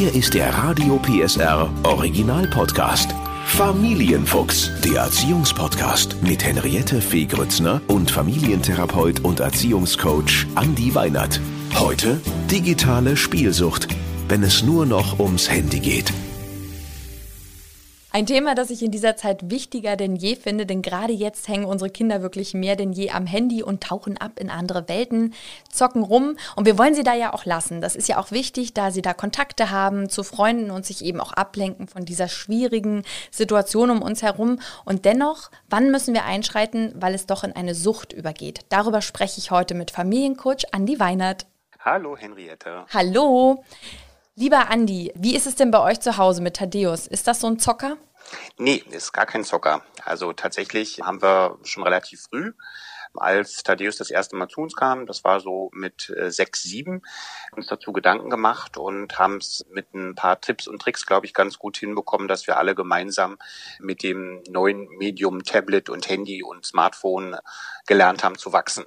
Hier ist der Radio PSR Original Podcast. Familienfuchs, der Erziehungspodcast mit Henriette Fee Grützner und Familientherapeut und Erziehungscoach Andi Weinert. Heute digitale Spielsucht, wenn es nur noch ums Handy geht. Ein Thema, das ich in dieser Zeit wichtiger denn je finde, denn gerade jetzt hängen unsere Kinder wirklich mehr denn je am Handy und tauchen ab in andere Welten, zocken rum und wir wollen sie da ja auch lassen. Das ist ja auch wichtig, da sie da Kontakte haben zu Freunden und sich eben auch ablenken von dieser schwierigen Situation um uns herum. Und dennoch, wann müssen wir einschreiten, weil es doch in eine Sucht übergeht? Darüber spreche ich heute mit Familiencoach Andi Weinert. Hallo Henriette. Hallo. Lieber Andi, wie ist es denn bei euch zu Hause mit Thaddeus? Ist das so ein Zocker? Nee, ist gar kein Zocker. Also tatsächlich haben wir schon relativ früh, als Thaddeus das erste Mal zu uns kam, das war so mit äh, sechs, sieben, uns dazu Gedanken gemacht und haben es mit ein paar Tipps und Tricks, glaube ich, ganz gut hinbekommen, dass wir alle gemeinsam mit dem neuen Medium Tablet und Handy und Smartphone gelernt haben zu wachsen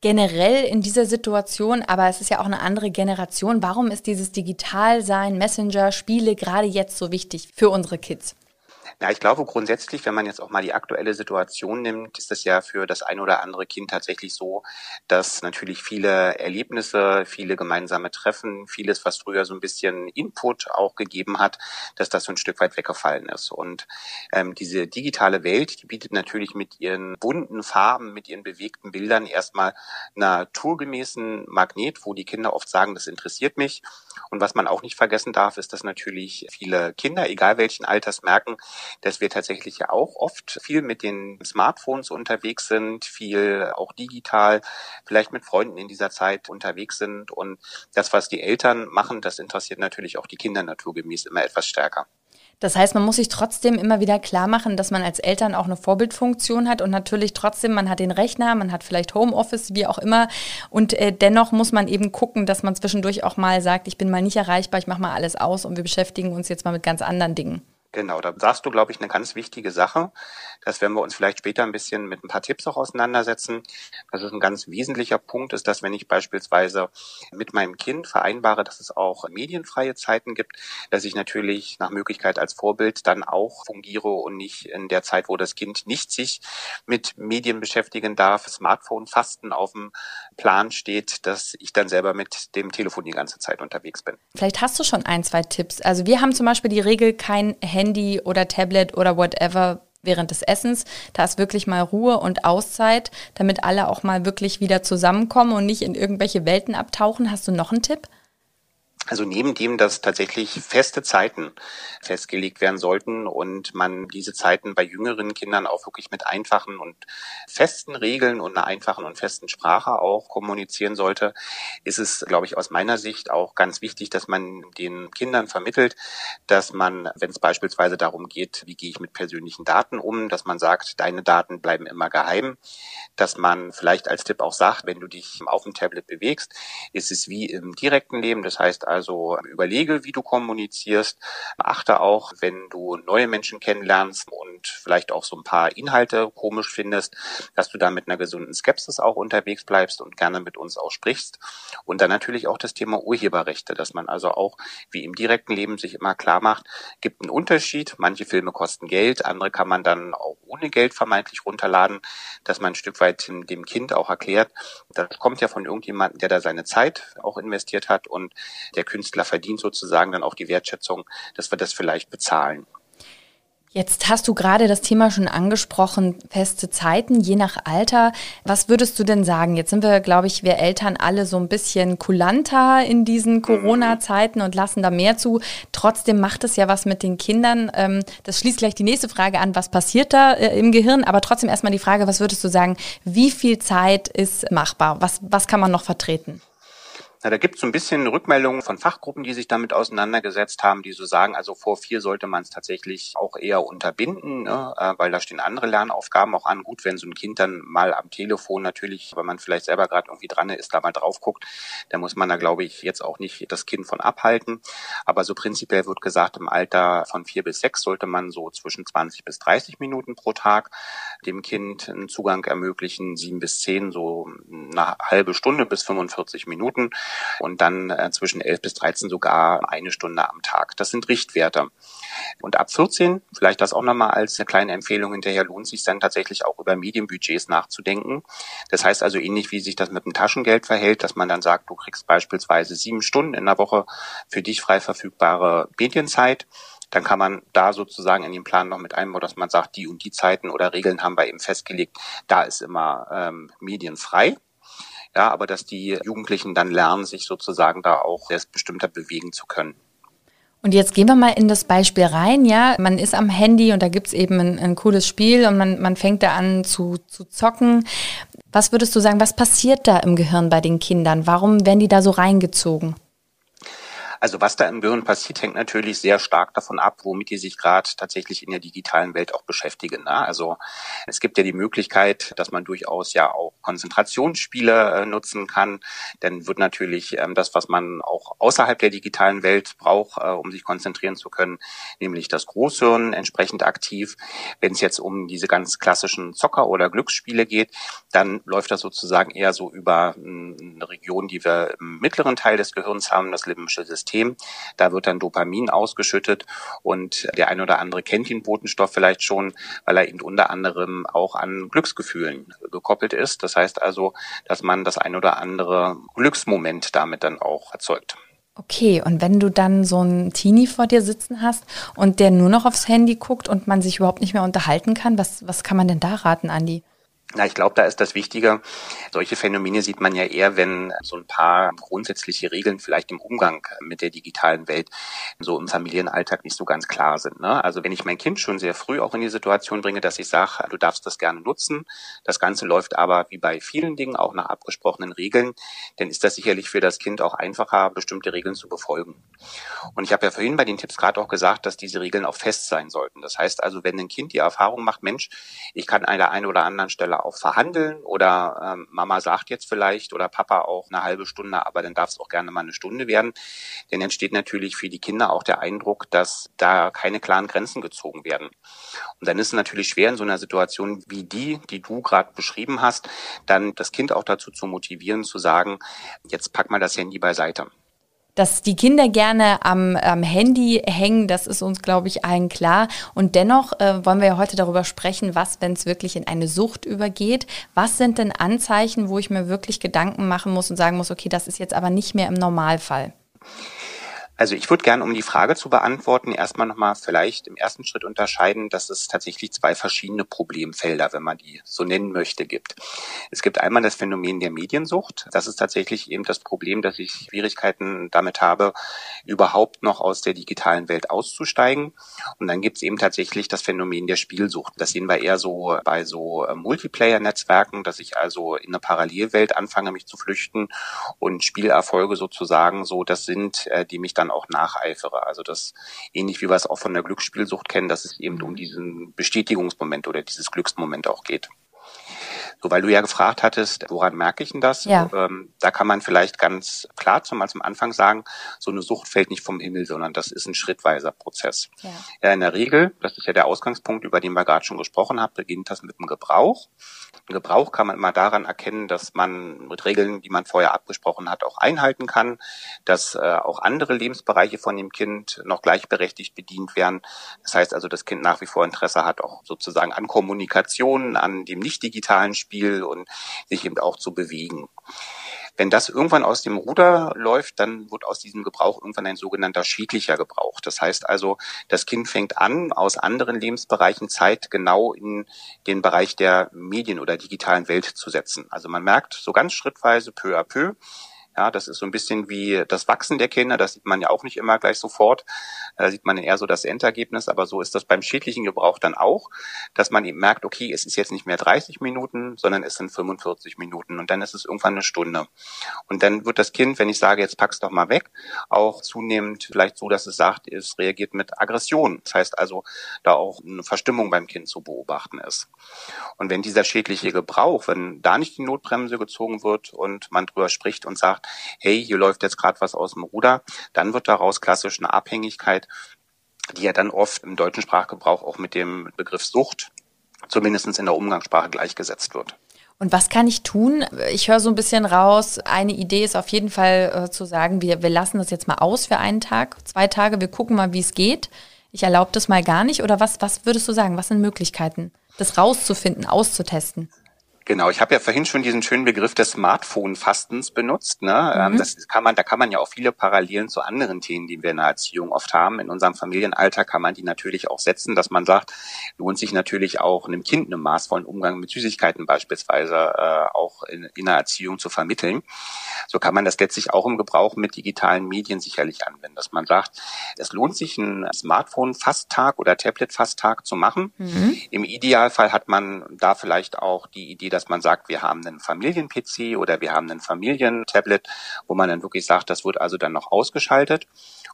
generell in dieser Situation, aber es ist ja auch eine andere Generation. Warum ist dieses Digitalsein, Messenger, Spiele gerade jetzt so wichtig für unsere Kids? Ja, ich glaube grundsätzlich, wenn man jetzt auch mal die aktuelle Situation nimmt, ist das ja für das ein oder andere Kind tatsächlich so, dass natürlich viele Erlebnisse, viele gemeinsame Treffen, vieles, was früher so ein bisschen Input auch gegeben hat, dass das so ein Stück weit weggefallen ist. Und ähm, diese digitale Welt, die bietet natürlich mit ihren bunten Farben, mit ihren bewegten Bildern erstmal naturgemäßen Magnet, wo die Kinder oft sagen, das interessiert mich. Und was man auch nicht vergessen darf, ist, dass natürlich viele Kinder, egal welchen Alters, merken, dass wir tatsächlich ja auch oft viel mit den Smartphones unterwegs sind, viel auch digital, vielleicht mit Freunden in dieser Zeit unterwegs sind. Und das, was die Eltern machen, das interessiert natürlich auch die Kinder naturgemäß immer etwas stärker. Das heißt, man muss sich trotzdem immer wieder klar machen, dass man als Eltern auch eine Vorbildfunktion hat und natürlich trotzdem, man hat den Rechner, man hat vielleicht Homeoffice, wie auch immer. Und äh, dennoch muss man eben gucken, dass man zwischendurch auch mal sagt, ich bin mal nicht erreichbar, ich mache mal alles aus und wir beschäftigen uns jetzt mal mit ganz anderen Dingen. Genau, da sagst du, glaube ich, eine ganz wichtige Sache. Das werden wir uns vielleicht später ein bisschen mit ein paar Tipps auch auseinandersetzen. Das ist ein ganz wesentlicher Punkt, ist, dass wenn ich beispielsweise mit meinem Kind vereinbare, dass es auch medienfreie Zeiten gibt, dass ich natürlich nach Möglichkeit als Vorbild dann auch fungiere und nicht in der Zeit, wo das Kind nicht sich mit Medien beschäftigen darf, Smartphone-Fasten auf dem Plan steht, dass ich dann selber mit dem Telefon die ganze Zeit unterwegs bin. Vielleicht hast du schon ein, zwei Tipps. Also wir haben zum Beispiel die Regel, kein Handy oder Tablet oder whatever während des Essens. Da ist wirklich mal Ruhe und Auszeit, damit alle auch mal wirklich wieder zusammenkommen und nicht in irgendwelche Welten abtauchen. Hast du noch einen Tipp? Also neben dem, dass tatsächlich feste Zeiten festgelegt werden sollten und man diese Zeiten bei jüngeren Kindern auch wirklich mit einfachen und festen Regeln und einer einfachen und festen Sprache auch kommunizieren sollte, ist es, glaube ich, aus meiner Sicht auch ganz wichtig, dass man den Kindern vermittelt, dass man, wenn es beispielsweise darum geht, wie gehe ich mit persönlichen Daten um, dass man sagt, deine Daten bleiben immer geheim, dass man vielleicht als Tipp auch sagt, wenn du dich auf dem Tablet bewegst, ist es wie im direkten Leben, das heißt also, überlege, wie du kommunizierst. Achte auch, wenn du neue Menschen kennenlernst und vielleicht auch so ein paar Inhalte komisch findest, dass du da mit einer gesunden Skepsis auch unterwegs bleibst und gerne mit uns auch sprichst. Und dann natürlich auch das Thema Urheberrechte, dass man also auch wie im direkten Leben sich immer klar macht, gibt einen Unterschied. Manche Filme kosten Geld, andere kann man dann auch ohne Geld vermeintlich runterladen, dass man ein Stück weit dem Kind auch erklärt, das kommt ja von irgendjemandem, der da seine Zeit auch investiert hat und der Künstler verdient sozusagen dann auch die Wertschätzung, dass wir das vielleicht bezahlen. Jetzt hast du gerade das Thema schon angesprochen, feste Zeiten, je nach Alter. Was würdest du denn sagen? Jetzt sind wir, glaube ich, wir Eltern alle so ein bisschen kulanter in diesen mhm. Corona-Zeiten und lassen da mehr zu. Trotzdem macht es ja was mit den Kindern. Ähm, das schließt gleich die nächste Frage an, was passiert da äh, im Gehirn? Aber trotzdem erstmal die Frage, was würdest du sagen, wie viel Zeit ist machbar? Was, was kann man noch vertreten? Na, da gibt es so ein bisschen Rückmeldungen von Fachgruppen, die sich damit auseinandergesetzt haben, die so sagen, also vor vier sollte man es tatsächlich auch eher unterbinden, ne, äh, weil da stehen andere Lernaufgaben auch an. Gut, wenn so ein Kind dann mal am Telefon natürlich, wenn man vielleicht selber gerade irgendwie dran ist, da mal drauf guckt, dann muss man da, glaube ich, jetzt auch nicht das Kind von abhalten. Aber so prinzipiell wird gesagt, im Alter von vier bis sechs sollte man so zwischen 20 bis 30 Minuten pro Tag dem Kind einen Zugang ermöglichen, sieben bis zehn so eine halbe Stunde bis 45 Minuten und dann äh, zwischen 11 bis 13 sogar eine Stunde am Tag. Das sind Richtwerte. Und ab 14, vielleicht das auch nochmal als eine kleine Empfehlung hinterher, lohnt sich dann tatsächlich auch über Medienbudgets nachzudenken. Das heißt also ähnlich wie sich das mit dem Taschengeld verhält, dass man dann sagt, du kriegst beispielsweise sieben Stunden in der Woche für dich frei verfügbare Medienzeit dann kann man da sozusagen in den Plan noch mit einbauen, dass man sagt, die und die Zeiten oder Regeln haben wir eben festgelegt, da ist immer ähm, medienfrei. Ja, aber dass die Jugendlichen dann lernen, sich sozusagen da auch selbstbestimmter bewegen zu können. Und jetzt gehen wir mal in das Beispiel rein, ja. Man ist am Handy und da gibt's eben ein, ein cooles Spiel und man, man fängt da an zu, zu zocken. Was würdest du sagen, was passiert da im Gehirn bei den Kindern? Warum werden die da so reingezogen? Also was da im Gehirn passiert, hängt natürlich sehr stark davon ab, womit die sich gerade tatsächlich in der digitalen Welt auch beschäftigen. Ne? Also es gibt ja die Möglichkeit, dass man durchaus ja auch Konzentrationsspiele äh, nutzen kann. Dann wird natürlich ähm, das, was man auch außerhalb der digitalen Welt braucht, äh, um sich konzentrieren zu können, nämlich das Großhirn entsprechend aktiv. Wenn es jetzt um diese ganz klassischen Zocker- oder Glücksspiele geht, dann läuft das sozusagen eher so über eine Region, die wir im mittleren Teil des Gehirns haben, das limbische System. System. Da wird dann Dopamin ausgeschüttet und der ein oder andere kennt den Botenstoff vielleicht schon, weil er eben unter anderem auch an Glücksgefühlen gekoppelt ist. Das heißt also, dass man das ein oder andere Glücksmoment damit dann auch erzeugt. Okay, und wenn du dann so einen Teenie vor dir sitzen hast und der nur noch aufs Handy guckt und man sich überhaupt nicht mehr unterhalten kann, was, was kann man denn da raten, Andi? Na, ich glaube, da ist das Wichtige. Solche Phänomene sieht man ja eher, wenn so ein paar grundsätzliche Regeln vielleicht im Umgang mit der digitalen Welt so im Familienalltag nicht so ganz klar sind. Ne? Also wenn ich mein Kind schon sehr früh auch in die Situation bringe, dass ich sage, du darfst das gerne nutzen, das Ganze läuft aber wie bei vielen Dingen auch nach abgesprochenen Regeln, dann ist das sicherlich für das Kind auch einfacher, bestimmte Regeln zu befolgen. Und ich habe ja vorhin bei den Tipps gerade auch gesagt, dass diese Regeln auch fest sein sollten. Das heißt also, wenn ein Kind die Erfahrung macht, Mensch, ich kann an der einen oder anderen Stelle auch verhandeln oder ähm, Mama sagt jetzt vielleicht oder Papa auch eine halbe Stunde, aber dann darf es auch gerne mal eine Stunde werden. Denn entsteht natürlich für die Kinder auch der Eindruck, dass da keine klaren Grenzen gezogen werden. Und dann ist es natürlich schwer in so einer Situation wie die, die du gerade beschrieben hast, dann das Kind auch dazu zu motivieren, zu sagen, jetzt pack mal das Handy beiseite. Dass die Kinder gerne am, am Handy hängen, das ist uns, glaube ich, allen klar. Und dennoch äh, wollen wir ja heute darüber sprechen, was, wenn es wirklich in eine Sucht übergeht. Was sind denn Anzeichen, wo ich mir wirklich Gedanken machen muss und sagen muss, okay, das ist jetzt aber nicht mehr im Normalfall? Also ich würde gerne, um die Frage zu beantworten, erstmal nochmal vielleicht im ersten Schritt unterscheiden, dass es tatsächlich zwei verschiedene Problemfelder, wenn man die so nennen möchte, gibt. Es gibt einmal das Phänomen der Mediensucht. Das ist tatsächlich eben das Problem, dass ich Schwierigkeiten damit habe, überhaupt noch aus der digitalen Welt auszusteigen. Und dann gibt es eben tatsächlich das Phänomen der Spielsucht. Das sehen wir eher so bei so äh, Multiplayer-Netzwerken, dass ich also in eine Parallelwelt anfange, mich zu flüchten und Spielerfolge sozusagen so, das sind, äh, die mich dann auch nacheifere. Also das ähnlich wie wir es auch von der Glücksspielsucht kennen, dass es eben um diesen Bestätigungsmoment oder dieses Glücksmoment auch geht. So, weil du ja gefragt hattest, woran merke ich denn das? Ja. Ähm, da kann man vielleicht ganz klar zum, zum Anfang sagen, so eine Sucht fällt nicht vom Himmel, sondern das ist ein schrittweiser Prozess. Ja. ja in der Regel, das ist ja der Ausgangspunkt, über den wir gerade schon gesprochen haben, beginnt das mit dem Gebrauch. Ein Gebrauch kann man immer daran erkennen, dass man mit Regeln, die man vorher abgesprochen hat, auch einhalten kann, dass äh, auch andere Lebensbereiche von dem Kind noch gleichberechtigt bedient werden. Das heißt also, das Kind nach wie vor Interesse hat, auch sozusagen an Kommunikation, an dem nicht digitalen Spiel und sich eben auch zu bewegen. Wenn das irgendwann aus dem Ruder läuft, dann wird aus diesem Gebrauch irgendwann ein sogenannter schädlicher Gebrauch. Das heißt also, das Kind fängt an, aus anderen Lebensbereichen Zeit genau in den Bereich der Medien oder digitalen Welt zu setzen. Also man merkt so ganz schrittweise, peu à peu, ja, das ist so ein bisschen wie das Wachsen der Kinder. Das sieht man ja auch nicht immer gleich sofort. Da sieht man eher so das Endergebnis. Aber so ist das beim schädlichen Gebrauch dann auch, dass man eben merkt, okay, es ist jetzt nicht mehr 30 Minuten, sondern es sind 45 Minuten. Und dann ist es irgendwann eine Stunde. Und dann wird das Kind, wenn ich sage, jetzt pack's doch mal weg, auch zunehmend vielleicht so, dass es sagt, es reagiert mit Aggression. Das heißt also, da auch eine Verstimmung beim Kind zu beobachten ist. Und wenn dieser schädliche Gebrauch, wenn da nicht die Notbremse gezogen wird und man drüber spricht und sagt, hey, hier läuft jetzt gerade was aus dem Ruder, dann wird daraus klassisch eine Abhängigkeit, die ja dann oft im deutschen Sprachgebrauch auch mit dem Begriff Sucht, zumindest in der Umgangssprache, gleichgesetzt wird. Und was kann ich tun? Ich höre so ein bisschen raus, eine Idee ist auf jeden Fall äh, zu sagen, wir, wir lassen das jetzt mal aus für einen Tag, zwei Tage, wir gucken mal, wie es geht. Ich erlaube das mal gar nicht. Oder was, was würdest du sagen? Was sind Möglichkeiten, das rauszufinden, auszutesten? Genau, ich habe ja vorhin schon diesen schönen Begriff des Smartphone-Fastens benutzt. Ne? Ähm, mhm. Das kann man, da kann man ja auch viele Parallelen zu anderen Themen, die wir in der Erziehung oft haben. In unserem Familienalter kann man die natürlich auch setzen, dass man sagt, lohnt sich natürlich auch einem Kind einen maßvollen Umgang mit Süßigkeiten beispielsweise äh, auch in, in der Erziehung zu vermitteln. So kann man das letztlich auch im Gebrauch mit digitalen Medien sicherlich anwenden, dass man sagt, es lohnt sich, einen Smartphone-Fasttag oder Tablet-Fasttag zu machen. Mhm. Im Idealfall hat man da vielleicht auch die Idee, dass man sagt, wir haben einen Familien-PC oder wir haben einen Familientablet, wo man dann wirklich sagt, das wird also dann noch ausgeschaltet.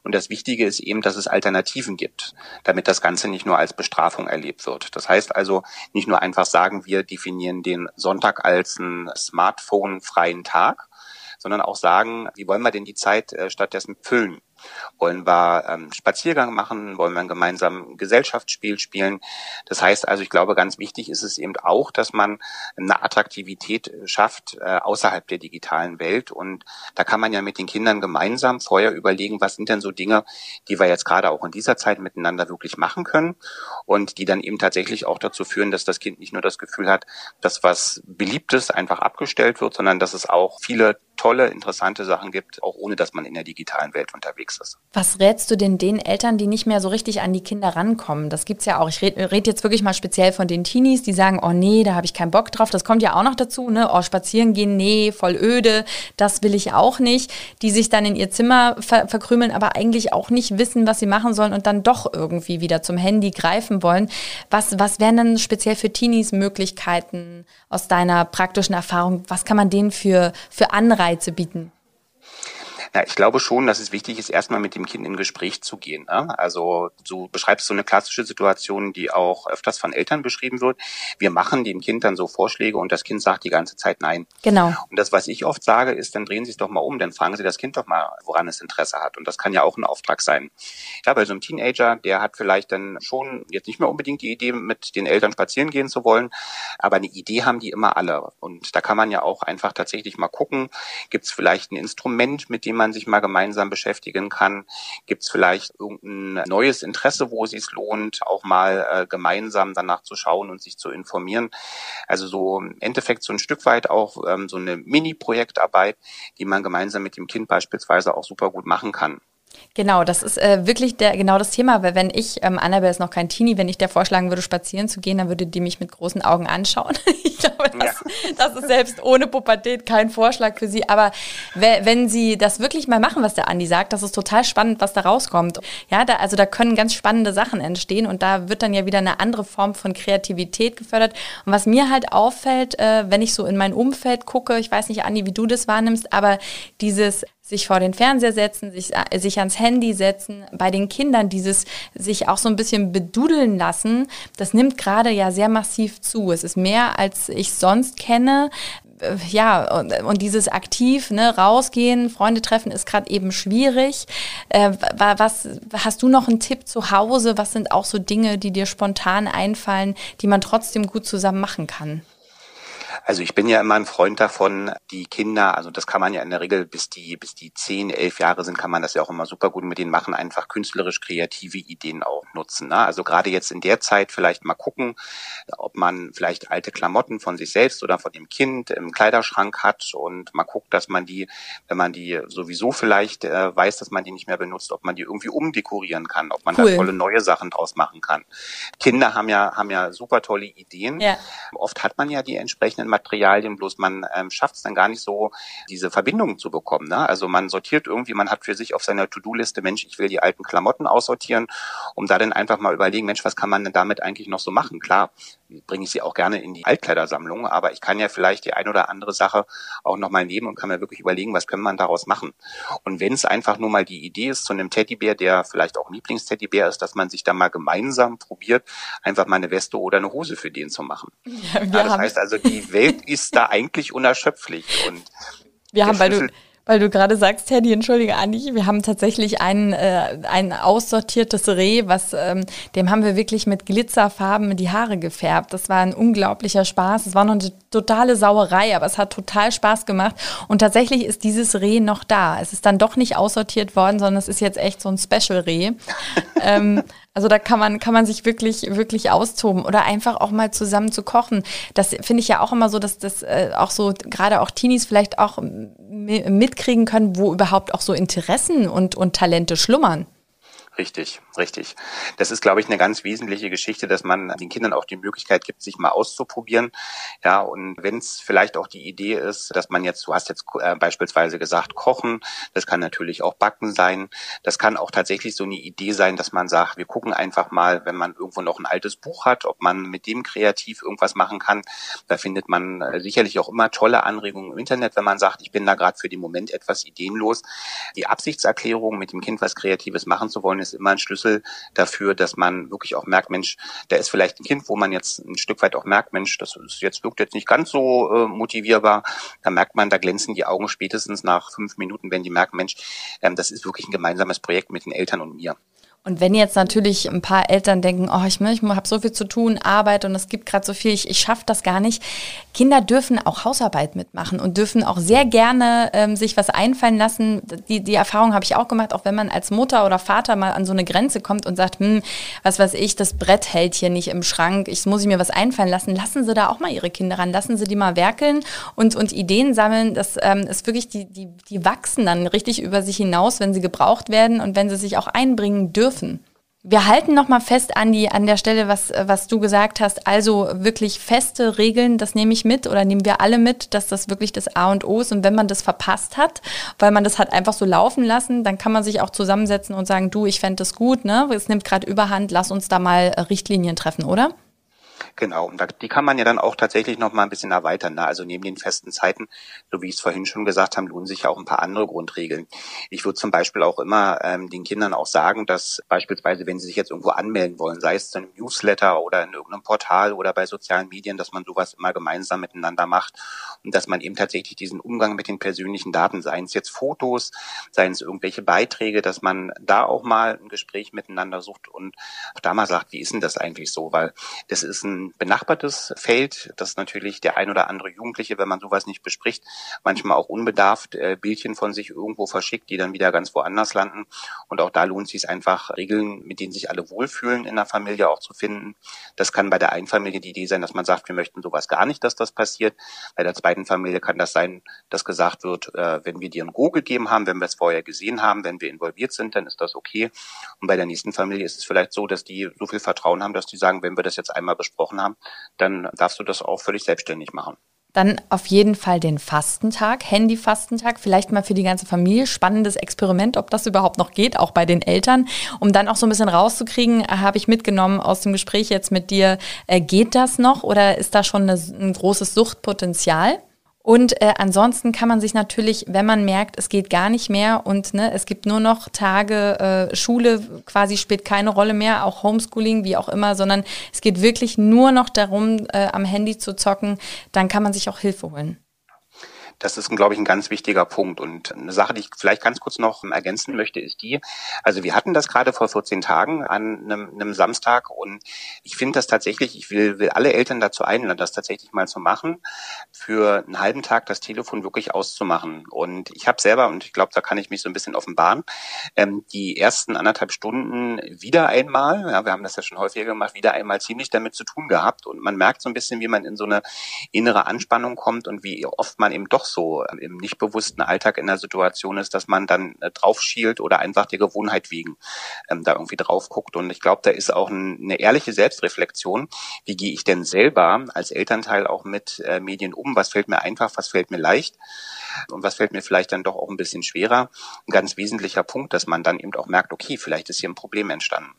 Und das Wichtige ist eben, dass es Alternativen gibt, damit das Ganze nicht nur als Bestrafung erlebt wird. Das heißt also nicht nur einfach sagen, wir definieren den Sonntag als einen Smartphone-freien Tag, sondern auch sagen, wie wollen wir denn die Zeit äh, stattdessen füllen? Wollen wir ähm, Spaziergang machen? Wollen wir ein gemeinsames Gesellschaftsspiel spielen? Das heißt also, ich glaube, ganz wichtig ist es eben auch, dass man eine Attraktivität schafft äh, außerhalb der digitalen Welt. Und da kann man ja mit den Kindern gemeinsam vorher überlegen, was sind denn so Dinge, die wir jetzt gerade auch in dieser Zeit miteinander wirklich machen können und die dann eben tatsächlich auch dazu führen, dass das Kind nicht nur das Gefühl hat, dass was Beliebtes einfach abgestellt wird, sondern dass es auch viele tolle, interessante Sachen gibt, auch ohne dass man in der digitalen Welt unterwegs ist. Was rätst du denn den Eltern, die nicht mehr so richtig an die Kinder rankommen? Das gibt's ja auch. Ich rede red jetzt wirklich mal speziell von den Teenies, die sagen, oh nee, da habe ich keinen Bock drauf. Das kommt ja auch noch dazu, ne? Oh, spazieren gehen, nee, voll öde, das will ich auch nicht. Die sich dann in ihr Zimmer ver verkrümeln, aber eigentlich auch nicht wissen, was sie machen sollen und dann doch irgendwie wieder zum Handy greifen wollen. Was, was wären dann speziell für Teenies Möglichkeiten aus deiner praktischen Erfahrung? Was kann man denen für, für Anreize bieten? Ja, ich glaube schon, dass es wichtig ist, erstmal mit dem Kind in Gespräch zu gehen. Ne? Also du beschreibst so eine klassische Situation, die auch öfters von Eltern beschrieben wird. Wir machen dem Kind dann so Vorschläge und das Kind sagt die ganze Zeit nein. Genau. Und das, was ich oft sage, ist, dann drehen Sie es doch mal um, dann fragen Sie das Kind doch mal, woran es Interesse hat. Und das kann ja auch ein Auftrag sein. Ja, bei so einem Teenager, der hat vielleicht dann schon jetzt nicht mehr unbedingt die Idee, mit den Eltern spazieren gehen zu wollen, aber eine Idee haben die immer alle. Und da kann man ja auch einfach tatsächlich mal gucken, gibt es vielleicht ein Instrument, mit dem man sich mal gemeinsam beschäftigen kann? Gibt es vielleicht irgendein neues Interesse, wo es sich lohnt, auch mal äh, gemeinsam danach zu schauen und sich zu informieren? Also so im Endeffekt so ein Stück weit auch ähm, so eine Mini-Projektarbeit, die man gemeinsam mit dem Kind beispielsweise auch super gut machen kann. Genau, das ist äh, wirklich der, genau das Thema, weil wenn ich, ähm, Annabelle ist noch kein Teenie, wenn ich der vorschlagen würde, spazieren zu gehen, dann würde die mich mit großen Augen anschauen. ich glaube, das, ja. das ist selbst ohne Pubertät kein Vorschlag für sie. Aber wenn sie das wirklich mal machen, was der Andi sagt, das ist total spannend, was da rauskommt. Ja, da, also da können ganz spannende Sachen entstehen und da wird dann ja wieder eine andere Form von Kreativität gefördert. Und was mir halt auffällt, äh, wenn ich so in mein Umfeld gucke, ich weiß nicht, Andi, wie du das wahrnimmst, aber dieses sich vor den Fernseher setzen, sich, äh, sich ans Handy setzen, bei den Kindern dieses sich auch so ein bisschen bedudeln lassen, das nimmt gerade ja sehr massiv zu. Es ist mehr, als ich sonst kenne. Äh, ja, und, und dieses aktiv, ne, rausgehen, Freunde treffen ist gerade eben schwierig. Äh, was hast du noch einen Tipp zu Hause? Was sind auch so Dinge, die dir spontan einfallen, die man trotzdem gut zusammen machen kann? Also ich bin ja immer ein Freund davon, die Kinder, also das kann man ja in der Regel bis die, bis die zehn, elf Jahre sind, kann man das ja auch immer super gut mit denen machen, einfach künstlerisch kreative Ideen auch nutzen. Ne? Also gerade jetzt in der Zeit vielleicht mal gucken, ob man vielleicht alte Klamotten von sich selbst oder von dem Kind im Kleiderschrank hat und mal guckt, dass man die, wenn man die sowieso vielleicht äh, weiß, dass man die nicht mehr benutzt, ob man die irgendwie umdekorieren kann, ob man cool. da tolle neue Sachen draus machen kann. Kinder haben ja, haben ja super tolle Ideen. Ja. Oft hat man ja die entsprechenden Materialien, bloß man ähm, schafft es dann gar nicht so, diese Verbindungen zu bekommen. Ne? Also man sortiert irgendwie, man hat für sich auf seiner To-Do-Liste, Mensch, ich will die alten Klamotten aussortieren, um da dann einfach mal überlegen, Mensch, was kann man denn damit eigentlich noch so machen? Klar, bringe ich sie auch gerne in die Altkleidersammlung, aber ich kann ja vielleicht die ein oder andere Sache auch nochmal nehmen und kann mir wirklich überlegen, was kann man daraus machen. Und wenn es einfach nur mal die Idee ist zu einem Teddybär, der vielleicht auch ein Lieblingsteddybär ist, dass man sich da mal gemeinsam probiert, einfach mal eine Weste oder eine Hose für den zu machen. Ja, ja, das heißt also, die Welt ist da eigentlich unerschöpflich und wir haben, weil du, Weil du gerade sagst, Teddy, entschuldige Andi, wir haben tatsächlich ein, äh, ein aussortiertes Reh, was ähm, dem haben wir wirklich mit Glitzerfarben die Haare gefärbt. Das war ein unglaublicher Spaß. Es war noch eine totale Sauerei, aber es hat total Spaß gemacht. Und tatsächlich ist dieses Reh noch da. Es ist dann doch nicht aussortiert worden, sondern es ist jetzt echt so ein Special-Reh. ähm, also da kann man, kann man sich wirklich, wirklich austoben oder einfach auch mal zusammen zu kochen. Das finde ich ja auch immer so, dass das äh, auch so, gerade auch Teenies vielleicht auch mitkriegen können, wo überhaupt auch so Interessen und, und Talente schlummern. Richtig, richtig. Das ist, glaube ich, eine ganz wesentliche Geschichte, dass man den Kindern auch die Möglichkeit gibt, sich mal auszuprobieren. Ja, und wenn es vielleicht auch die Idee ist, dass man jetzt, du hast jetzt äh, beispielsweise gesagt, kochen, das kann natürlich auch backen sein. Das kann auch tatsächlich so eine Idee sein, dass man sagt, wir gucken einfach mal, wenn man irgendwo noch ein altes Buch hat, ob man mit dem kreativ irgendwas machen kann. Da findet man äh, sicherlich auch immer tolle Anregungen im Internet, wenn man sagt, ich bin da gerade für den Moment etwas ideenlos. Die Absichtserklärung, mit dem Kind was Kreatives machen zu wollen, ist immer ein Schlüssel dafür, dass man wirklich auch merkt, Mensch, da ist vielleicht ein Kind, wo man jetzt ein Stück weit auch merkt, Mensch, das ist jetzt wirkt jetzt nicht ganz so äh, motivierbar. Da merkt man, da glänzen die Augen spätestens nach fünf Minuten, wenn die merken, Mensch, ähm, das ist wirklich ein gemeinsames Projekt mit den Eltern und mir. Und wenn jetzt natürlich ein paar Eltern denken, oh, ich, ich habe so viel zu tun, Arbeit und es gibt gerade so viel, ich, ich schaffe das gar nicht. Kinder dürfen auch Hausarbeit mitmachen und dürfen auch sehr gerne ähm, sich was einfallen lassen. Die, die Erfahrung habe ich auch gemacht, auch wenn man als Mutter oder Vater mal an so eine Grenze kommt und sagt, hm, was weiß ich, das Brett hält hier nicht im Schrank, ich muss ich mir was einfallen lassen. Lassen Sie da auch mal Ihre Kinder ran, lassen Sie die mal werkeln und, und Ideen sammeln. Das ähm, ist wirklich, die, die, die wachsen dann richtig über sich hinaus, wenn sie gebraucht werden und wenn sie sich auch einbringen dürfen dürfen. Wir halten nochmal fest, Andi, an der Stelle, was, was du gesagt hast. Also wirklich feste Regeln, das nehme ich mit oder nehmen wir alle mit, dass das wirklich das A und O ist. Und wenn man das verpasst hat, weil man das hat einfach so laufen lassen, dann kann man sich auch zusammensetzen und sagen, du, ich fände das gut, ne? Es nimmt gerade überhand, lass uns da mal Richtlinien treffen, oder? Genau, und die kann man ja dann auch tatsächlich noch mal ein bisschen erweitern. Ne? Also neben den festen Zeiten, so wie ich es vorhin schon gesagt habe, lohnen sich ja auch ein paar andere Grundregeln. Ich würde zum Beispiel auch immer ähm, den Kindern auch sagen, dass beispielsweise, wenn sie sich jetzt irgendwo anmelden wollen, sei es zu einem Newsletter oder in irgendeinem Portal oder bei sozialen Medien, dass man sowas immer gemeinsam miteinander macht und dass man eben tatsächlich diesen Umgang mit den persönlichen Daten, seien es jetzt Fotos, seien es irgendwelche Beiträge, dass man da auch mal ein Gespräch miteinander sucht und auch da mal sagt, wie ist denn das eigentlich so? Weil das ist ein benachbartes Feld, dass natürlich der ein oder andere Jugendliche, wenn man sowas nicht bespricht, manchmal auch unbedarft äh, Bildchen von sich irgendwo verschickt, die dann wieder ganz woanders landen. Und auch da lohnt sich es einfach, Regeln, mit denen sich alle wohlfühlen in der Familie auch zu finden. Das kann bei der einen Familie die Idee sein, dass man sagt, wir möchten sowas gar nicht, dass das passiert. Bei der zweiten Familie kann das sein, dass gesagt wird, äh, wenn wir dir ein Go gegeben haben, wenn wir es vorher gesehen haben, wenn wir involviert sind, dann ist das okay. Und bei der nächsten Familie ist es vielleicht so, dass die so viel Vertrauen haben, dass die sagen, wenn wir das jetzt einmal besprochen gesprochen haben, dann darfst du das auch völlig selbstständig machen. Dann auf jeden Fall den Fastentag, Handy-Fastentag, vielleicht mal für die ganze Familie. Spannendes Experiment, ob das überhaupt noch geht, auch bei den Eltern. Um dann auch so ein bisschen rauszukriegen, äh, habe ich mitgenommen aus dem Gespräch jetzt mit dir, äh, geht das noch oder ist da schon ein großes Suchtpotenzial? Und äh, ansonsten kann man sich natürlich, wenn man merkt, es geht gar nicht mehr und ne, es gibt nur noch Tage, äh, Schule quasi spielt keine Rolle mehr, auch Homeschooling, wie auch immer, sondern es geht wirklich nur noch darum, äh, am Handy zu zocken, dann kann man sich auch Hilfe holen. Das ist, glaube ich, ein ganz wichtiger Punkt. Und eine Sache, die ich vielleicht ganz kurz noch ergänzen möchte, ist die, also wir hatten das gerade vor 14 Tagen an einem, einem Samstag und ich finde das tatsächlich, ich will, will alle Eltern dazu einladen, das tatsächlich mal zu machen, für einen halben Tag das Telefon wirklich auszumachen. Und ich habe selber, und ich glaube, da kann ich mich so ein bisschen offenbaren, ähm, die ersten anderthalb Stunden wieder einmal, ja, wir haben das ja schon häufiger gemacht, wieder einmal ziemlich damit zu tun gehabt. Und man merkt so ein bisschen, wie man in so eine innere Anspannung kommt und wie oft man eben doch so ähm, im nicht bewussten Alltag in der Situation ist, dass man dann äh, drauf oder einfach der Gewohnheit wegen ähm, da irgendwie drauf guckt. Und ich glaube, da ist auch ein, eine ehrliche Selbstreflexion. Wie gehe ich denn selber als Elternteil auch mit äh, Medien um? Was fällt mir einfach, was fällt mir leicht? Und was fällt mir vielleicht dann doch auch ein bisschen schwerer? Ein ganz wesentlicher Punkt, dass man dann eben auch merkt, okay, vielleicht ist hier ein Problem entstanden.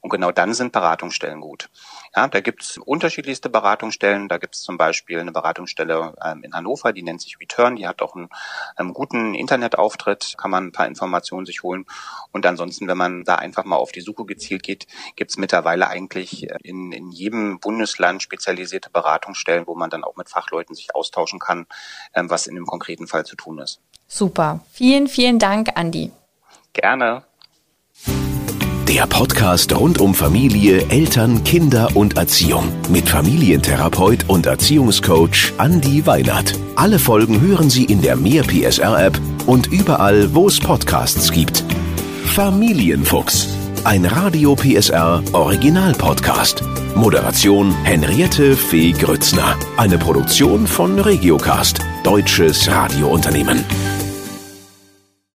Und genau dann sind Beratungsstellen gut. Ja, da gibt's unterschiedlichste Beratungsstellen. Da gibt's zum Beispiel eine Beratungsstelle ähm, in Hannover, die nennt sich Return. Die hat auch einen, einen guten Internetauftritt, kann man ein paar Informationen sich holen. Und ansonsten, wenn man da einfach mal auf die Suche gezielt geht, gibt's mittlerweile eigentlich äh, in, in jedem Bundesland spezialisierte Beratungsstellen, wo man dann auch mit Fachleuten sich austauschen kann, ähm, was in dem konkreten Fall zu tun ist. Super. Vielen, vielen Dank, Andi. Gerne. Der Podcast rund um Familie, Eltern, Kinder und Erziehung mit Familientherapeut und Erziehungscoach Andi Weinert. Alle Folgen hören Sie in der Mehr PSR App und überall, wo es Podcasts gibt. Familienfuchs, ein Radio PSR Original Podcast. Moderation Henriette Fee Grützner. Eine Produktion von Regiocast, deutsches Radiounternehmen.